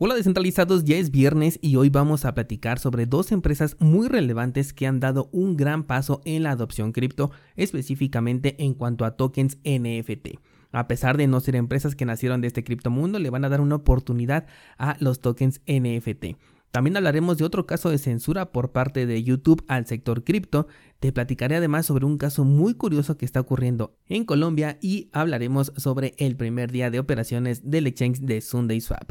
Hola descentralizados, ya es viernes y hoy vamos a platicar sobre dos empresas muy relevantes que han dado un gran paso en la adopción cripto, específicamente en cuanto a tokens NFT. A pesar de no ser empresas que nacieron de este criptomundo, le van a dar una oportunidad a los tokens NFT. También hablaremos de otro caso de censura por parte de YouTube al sector cripto. Te platicaré además sobre un caso muy curioso que está ocurriendo en Colombia y hablaremos sobre el primer día de operaciones del exchange de Sunday Swap.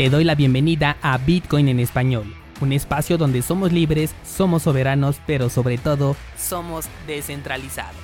Te doy la bienvenida a Bitcoin en español, un espacio donde somos libres, somos soberanos, pero sobre todo somos descentralizados.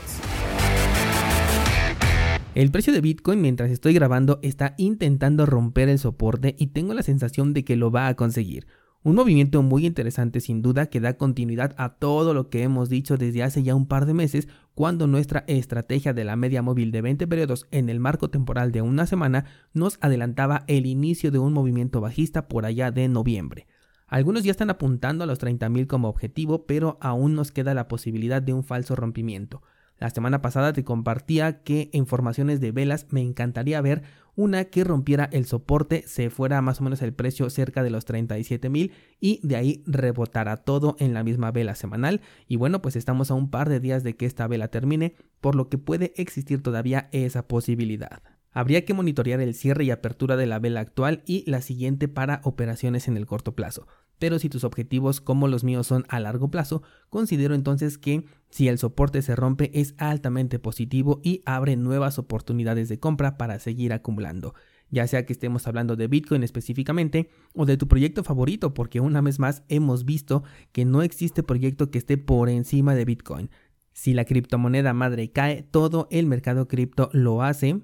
El precio de Bitcoin mientras estoy grabando está intentando romper el soporte y tengo la sensación de que lo va a conseguir. Un movimiento muy interesante sin duda que da continuidad a todo lo que hemos dicho desde hace ya un par de meses cuando nuestra estrategia de la media móvil de 20 periodos en el marco temporal de una semana nos adelantaba el inicio de un movimiento bajista por allá de noviembre. Algunos ya están apuntando a los 30.000 como objetivo, pero aún nos queda la posibilidad de un falso rompimiento. La semana pasada te compartía que en formaciones de velas me encantaría ver una que rompiera el soporte, se fuera más o menos el precio cerca de los 37 mil y de ahí rebotara todo en la misma vela semanal. Y bueno, pues estamos a un par de días de que esta vela termine, por lo que puede existir todavía esa posibilidad. Habría que monitorear el cierre y apertura de la vela actual y la siguiente para operaciones en el corto plazo. Pero si tus objetivos como los míos son a largo plazo, considero entonces que si el soporte se rompe es altamente positivo y abre nuevas oportunidades de compra para seguir acumulando ya sea que estemos hablando de Bitcoin específicamente o de tu proyecto favorito, porque una vez más hemos visto que no existe proyecto que esté por encima de Bitcoin. Si la criptomoneda madre cae, todo el mercado cripto lo hace,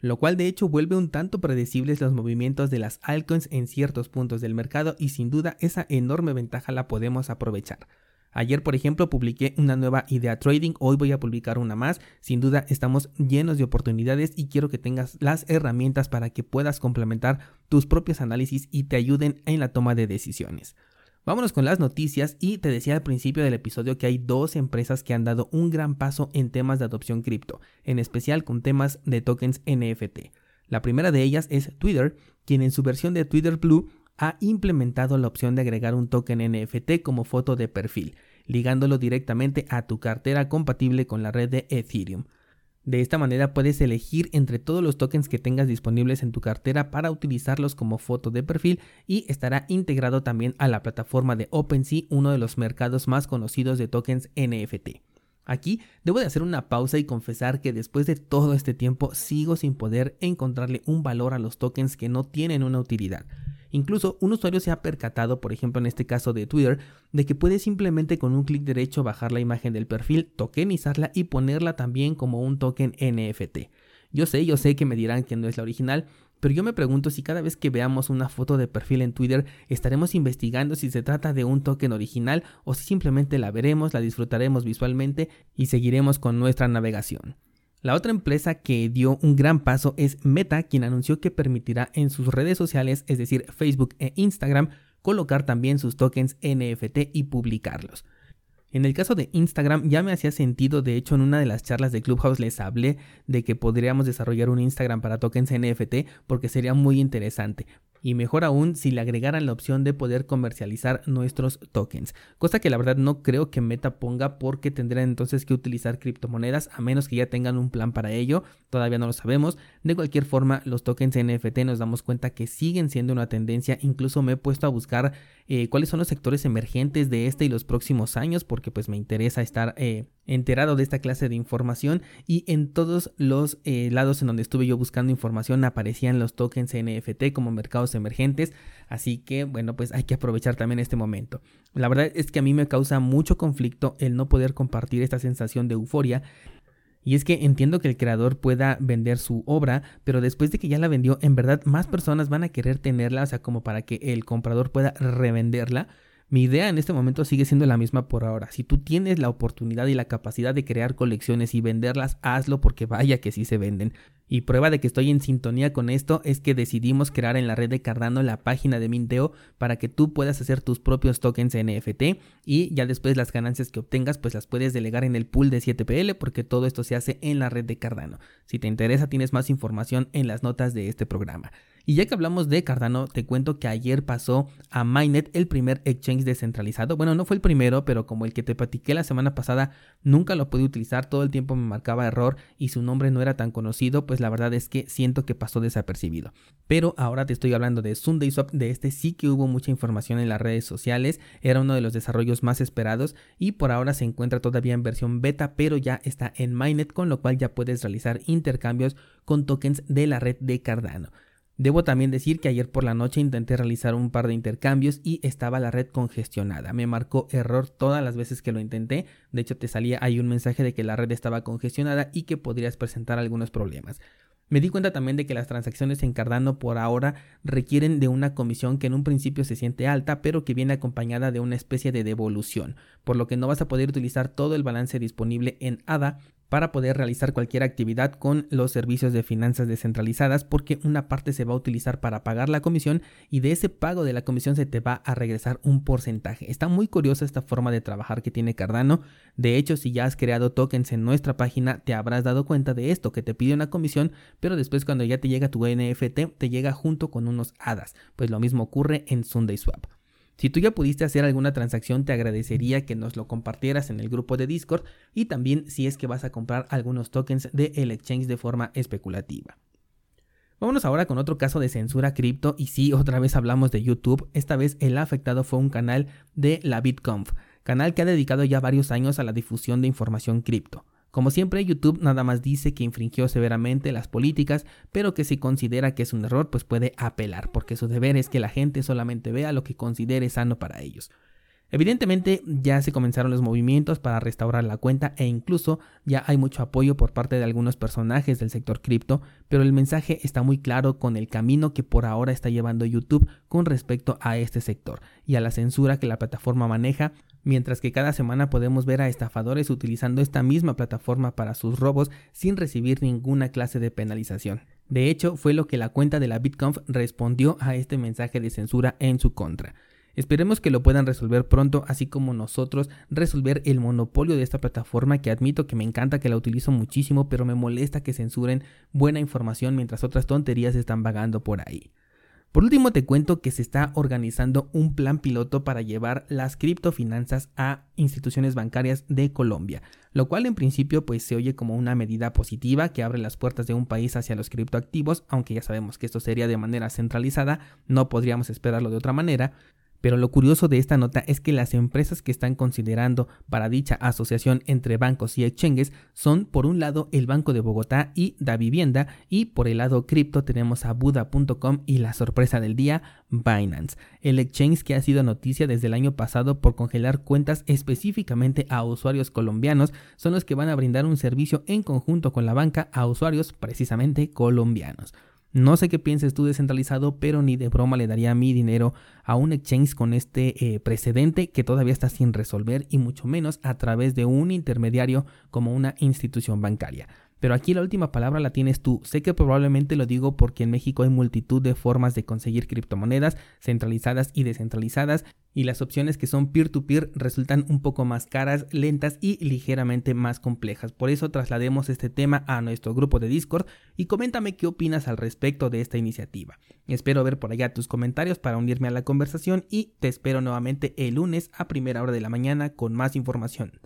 lo cual de hecho vuelve un tanto predecibles los movimientos de las altcoins en ciertos puntos del mercado y sin duda esa enorme ventaja la podemos aprovechar. Ayer, por ejemplo, publiqué una nueva idea trading, hoy voy a publicar una más. Sin duda, estamos llenos de oportunidades y quiero que tengas las herramientas para que puedas complementar tus propios análisis y te ayuden en la toma de decisiones. Vámonos con las noticias y te decía al principio del episodio que hay dos empresas que han dado un gran paso en temas de adopción cripto, en especial con temas de tokens NFT. La primera de ellas es Twitter, quien en su versión de Twitter Blue ha implementado la opción de agregar un token NFT como foto de perfil, ligándolo directamente a tu cartera compatible con la red de Ethereum. De esta manera puedes elegir entre todos los tokens que tengas disponibles en tu cartera para utilizarlos como foto de perfil y estará integrado también a la plataforma de OpenSea, uno de los mercados más conocidos de tokens NFT. Aquí debo de hacer una pausa y confesar que después de todo este tiempo sigo sin poder encontrarle un valor a los tokens que no tienen una utilidad. Incluso un usuario se ha percatado, por ejemplo en este caso de Twitter, de que puede simplemente con un clic derecho bajar la imagen del perfil, tokenizarla y ponerla también como un token NFT. Yo sé, yo sé que me dirán que no es la original, pero yo me pregunto si cada vez que veamos una foto de perfil en Twitter estaremos investigando si se trata de un token original o si simplemente la veremos, la disfrutaremos visualmente y seguiremos con nuestra navegación. La otra empresa que dio un gran paso es Meta, quien anunció que permitirá en sus redes sociales, es decir, Facebook e Instagram, colocar también sus tokens NFT y publicarlos. En el caso de Instagram ya me hacía sentido, de hecho en una de las charlas de Clubhouse les hablé de que podríamos desarrollar un Instagram para tokens NFT porque sería muy interesante y mejor aún si le agregaran la opción de poder comercializar nuestros tokens, cosa que la verdad no creo que Meta ponga porque tendrán entonces que utilizar criptomonedas a menos que ya tengan un plan para ello, todavía no lo sabemos. De cualquier forma, los tokens NFT nos damos cuenta que siguen siendo una tendencia, incluso me he puesto a buscar eh, cuáles son los sectores emergentes de este y los próximos años porque pues me interesa estar eh, enterado de esta clase de información y en todos los eh, lados en donde estuve yo buscando información aparecían los tokens NFT como mercados emergentes, así que bueno, pues hay que aprovechar también este momento. La verdad es que a mí me causa mucho conflicto el no poder compartir esta sensación de euforia Y es que entiendo que el creador pueda vender su obra, pero después de que ya la vendió, en verdad más personas van a querer tenerla, o sea, como para que el comprador pueda revenderla. Mi idea en este momento sigue siendo la misma por ahora. Si tú tienes la oportunidad y la capacidad de crear colecciones y venderlas, hazlo porque vaya que sí se venden. Y prueba de que estoy en sintonía con esto es que decidimos crear en la red de Cardano la página de Minteo para que tú puedas hacer tus propios tokens NFT y ya después las ganancias que obtengas pues las puedes delegar en el pool de 7PL porque todo esto se hace en la red de Cardano. Si te interesa tienes más información en las notas de este programa. Y ya que hablamos de Cardano, te cuento que ayer pasó a Mainnet el primer exchange descentralizado. Bueno, no fue el primero, pero como el que te platiqué la semana pasada, nunca lo pude utilizar, todo el tiempo me marcaba error y su nombre no era tan conocido, pues la verdad es que siento que pasó desapercibido. Pero ahora te estoy hablando de SundaySwap, de este sí que hubo mucha información en las redes sociales, era uno de los desarrollos más esperados y por ahora se encuentra todavía en versión beta, pero ya está en Mainnet, con lo cual ya puedes realizar intercambios con tokens de la red de Cardano. Debo también decir que ayer por la noche intenté realizar un par de intercambios y estaba la red congestionada. Me marcó error todas las veces que lo intenté. De hecho, te salía ahí un mensaje de que la red estaba congestionada y que podrías presentar algunos problemas. Me di cuenta también de que las transacciones en Cardano por ahora requieren de una comisión que en un principio se siente alta, pero que viene acompañada de una especie de devolución, por lo que no vas a poder utilizar todo el balance disponible en ADA para poder realizar cualquier actividad con los servicios de finanzas descentralizadas porque una parte se va a utilizar para pagar la comisión y de ese pago de la comisión se te va a regresar un porcentaje. Está muy curiosa esta forma de trabajar que tiene Cardano. De hecho, si ya has creado tokens en nuestra página, te habrás dado cuenta de esto, que te pide una comisión, pero después cuando ya te llega tu NFT, te llega junto con unos hadas. Pues lo mismo ocurre en SundaySwap. Si tú ya pudiste hacer alguna transacción, te agradecería que nos lo compartieras en el grupo de Discord y también si es que vas a comprar algunos tokens de el exchange de forma especulativa. Vámonos ahora con otro caso de censura cripto y sí, otra vez hablamos de YouTube, esta vez el afectado fue un canal de la BitConf, canal que ha dedicado ya varios años a la difusión de información cripto. Como siempre, YouTube nada más dice que infringió severamente las políticas, pero que si considera que es un error, pues puede apelar, porque su deber es que la gente solamente vea lo que considere sano para ellos. Evidentemente ya se comenzaron los movimientos para restaurar la cuenta e incluso ya hay mucho apoyo por parte de algunos personajes del sector cripto, pero el mensaje está muy claro con el camino que por ahora está llevando YouTube con respecto a este sector y a la censura que la plataforma maneja mientras que cada semana podemos ver a estafadores utilizando esta misma plataforma para sus robos sin recibir ninguna clase de penalización. De hecho, fue lo que la cuenta de la BitConf respondió a este mensaje de censura en su contra. Esperemos que lo puedan resolver pronto, así como nosotros resolver el monopolio de esta plataforma que admito que me encanta que la utilizo muchísimo, pero me molesta que censuren buena información mientras otras tonterías están vagando por ahí. Por último, te cuento que se está organizando un plan piloto para llevar las criptofinanzas a instituciones bancarias de Colombia, lo cual en principio pues se oye como una medida positiva que abre las puertas de un país hacia los criptoactivos, aunque ya sabemos que esto sería de manera centralizada, no podríamos esperarlo de otra manera, pero lo curioso de esta nota es que las empresas que están considerando para dicha asociación entre bancos y exchanges son por un lado el Banco de Bogotá y Da Vivienda y por el lado cripto tenemos a Buda.com y la sorpresa del día Binance, el exchange que ha sido noticia desde el año pasado por congelar cuentas específicamente a usuarios colombianos son los que van a brindar un servicio en conjunto con la banca a usuarios precisamente colombianos. No sé qué pienses tú descentralizado, pero ni de broma le daría mi dinero a un exchange con este eh, precedente que todavía está sin resolver y mucho menos a través de un intermediario como una institución bancaria. Pero aquí la última palabra la tienes tú. Sé que probablemente lo digo porque en México hay multitud de formas de conseguir criptomonedas centralizadas y descentralizadas y las opciones que son peer-to-peer resultan un poco más caras, lentas y ligeramente más complejas. Por eso traslademos este tema a nuestro grupo de Discord y coméntame qué opinas al respecto de esta iniciativa. Espero ver por allá tus comentarios para unirme a la conversación y te espero nuevamente el lunes a primera hora de la mañana con más información.